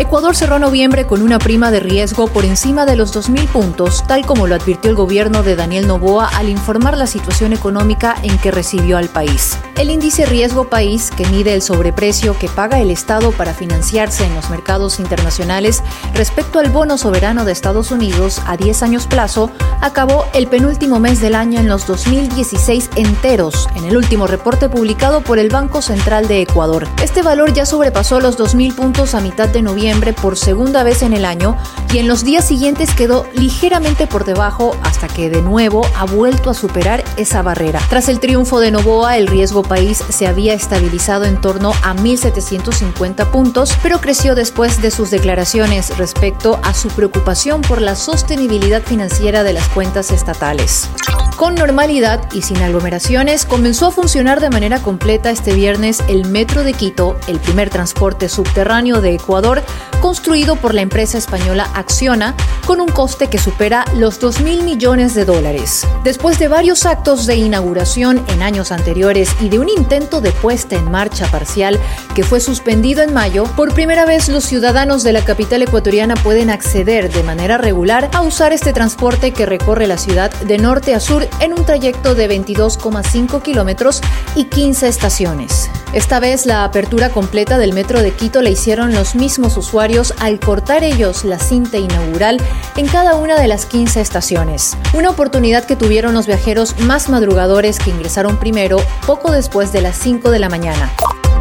Ecuador cerró noviembre con una prima de riesgo por encima de los 2.000 puntos, tal como lo advirtió el gobierno de Daniel Novoa al informar la situación económica en que recibió al país. El índice riesgo país, que mide el sobreprecio que paga el Estado para financiarse en los mercados internacionales respecto al bono soberano de Estados Unidos a 10 años plazo, acabó el penúltimo mes del año en los 2016 enteros, en el último reporte publicado por el Banco Central de Ecuador. Este valor ya sobrepasó los 2.000 puntos a mitad de noviembre por segunda vez en el año y en los días siguientes quedó ligeramente por debajo hasta que de nuevo ha vuelto a superar esa barrera. Tras el triunfo de Novoa, el riesgo país se había estabilizado en torno a 1.750 puntos, pero creció después de sus declaraciones respecto a su preocupación por la sostenibilidad financiera de las cuentas estatales. Con normalidad y sin aglomeraciones, comenzó a funcionar de manera completa este viernes el Metro de Quito, el primer transporte subterráneo de Ecuador, construido por la empresa española Acciona, con un coste que supera los 2 mil millones de dólares. Después de varios actos de inauguración en años anteriores y de un intento de puesta en marcha parcial que fue suspendido en mayo, por primera vez los ciudadanos de la capital ecuatoriana pueden acceder de manera regular a usar este transporte que recorre la ciudad de norte a sur en un trayecto de 22,5 kilómetros y 15 estaciones. Esta vez la apertura completa del metro de Quito la hicieron los mismos usuarios al cortar ellos la cinta inaugural en cada una de las 15 estaciones. Una oportunidad que tuvieron los viajeros más madrugadores que ingresaron primero poco después de las 5 de la mañana.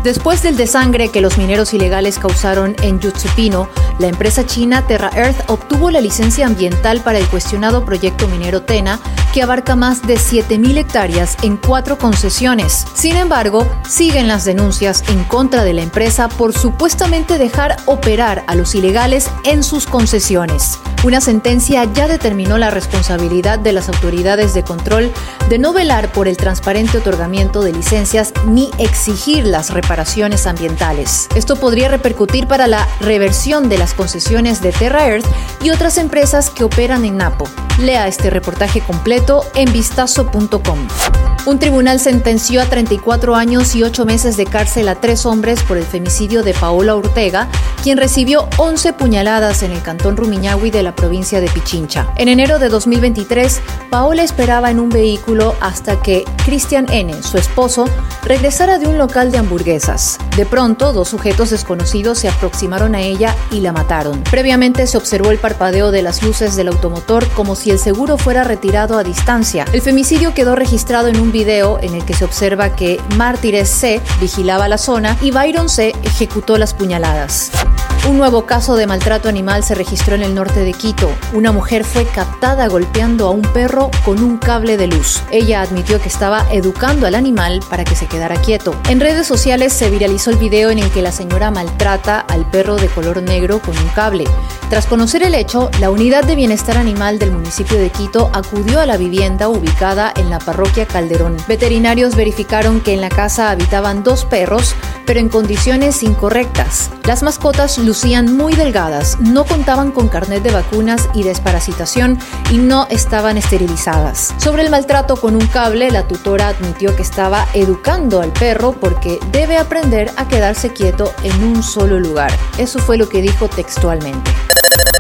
Después del desangre que los mineros ilegales causaron en Yutsupino, la empresa china Terra Earth obtuvo la licencia ambiental para el cuestionado proyecto minero Tena, que abarca más de 7.000 hectáreas en cuatro concesiones. Sin embargo, siguen las denuncias en contra de la empresa por supuestamente dejar operar a los ilegales en sus concesiones. Una sentencia ya determinó la responsabilidad de las autoridades de control de no velar por el transparente otorgamiento de licencias ni exigir las reparaciones ambientales. Esto podría repercutir para la reversión de las concesiones de Terra Earth y otras empresas que operan en Napo. Lea este reportaje completo en vistazo.com. Un tribunal sentenció a 34 años y 8 meses de cárcel a tres hombres por el femicidio de Paola Ortega, quien recibió 11 puñaladas en el cantón Rumiñahui de la provincia de Pichincha. En enero de 2023, Paola esperaba en un vehículo hasta que Christian N., su esposo, regresara de un local de hamburguesas. De pronto, dos sujetos desconocidos se aproximaron a ella y la mataron. Previamente se observó el parpadeo de las luces del automotor como si el seguro fuera retirado a distancia. El femicidio quedó registrado en un video en el que se observa que Mártires C vigilaba la zona y Byron C ejecutó las puñaladas. Un nuevo caso de maltrato animal se registró en el norte de Quito. Una mujer fue captada golpeando a un perro con un cable de luz. Ella admitió que estaba educando al animal para que se quedara quieto. En redes sociales se viralizó el video en el que la señora maltrata al perro de color negro con un cable. Tras conocer el hecho, la Unidad de Bienestar Animal del municipio de Quito acudió a la vivienda ubicada en la parroquia Calderón. Veterinarios verificaron que en la casa habitaban dos perros, pero en condiciones incorrectas. Las mascotas lucían muy delgadas, no contaban con carnet de vacunas y desparasitación y no estaban esterilizadas. Sobre el maltrato con un cable, la tutora admitió que estaba educando al perro porque debe aprender a quedarse quieto en un solo lugar. Eso fue lo que dijo textualmente.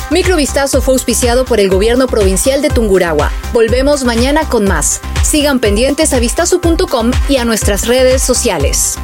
Microvistazo fue auspiciado por el gobierno provincial de Tungurahua. Volvemos mañana con más. Sigan pendientes a vistazo.com y a nuestras redes sociales.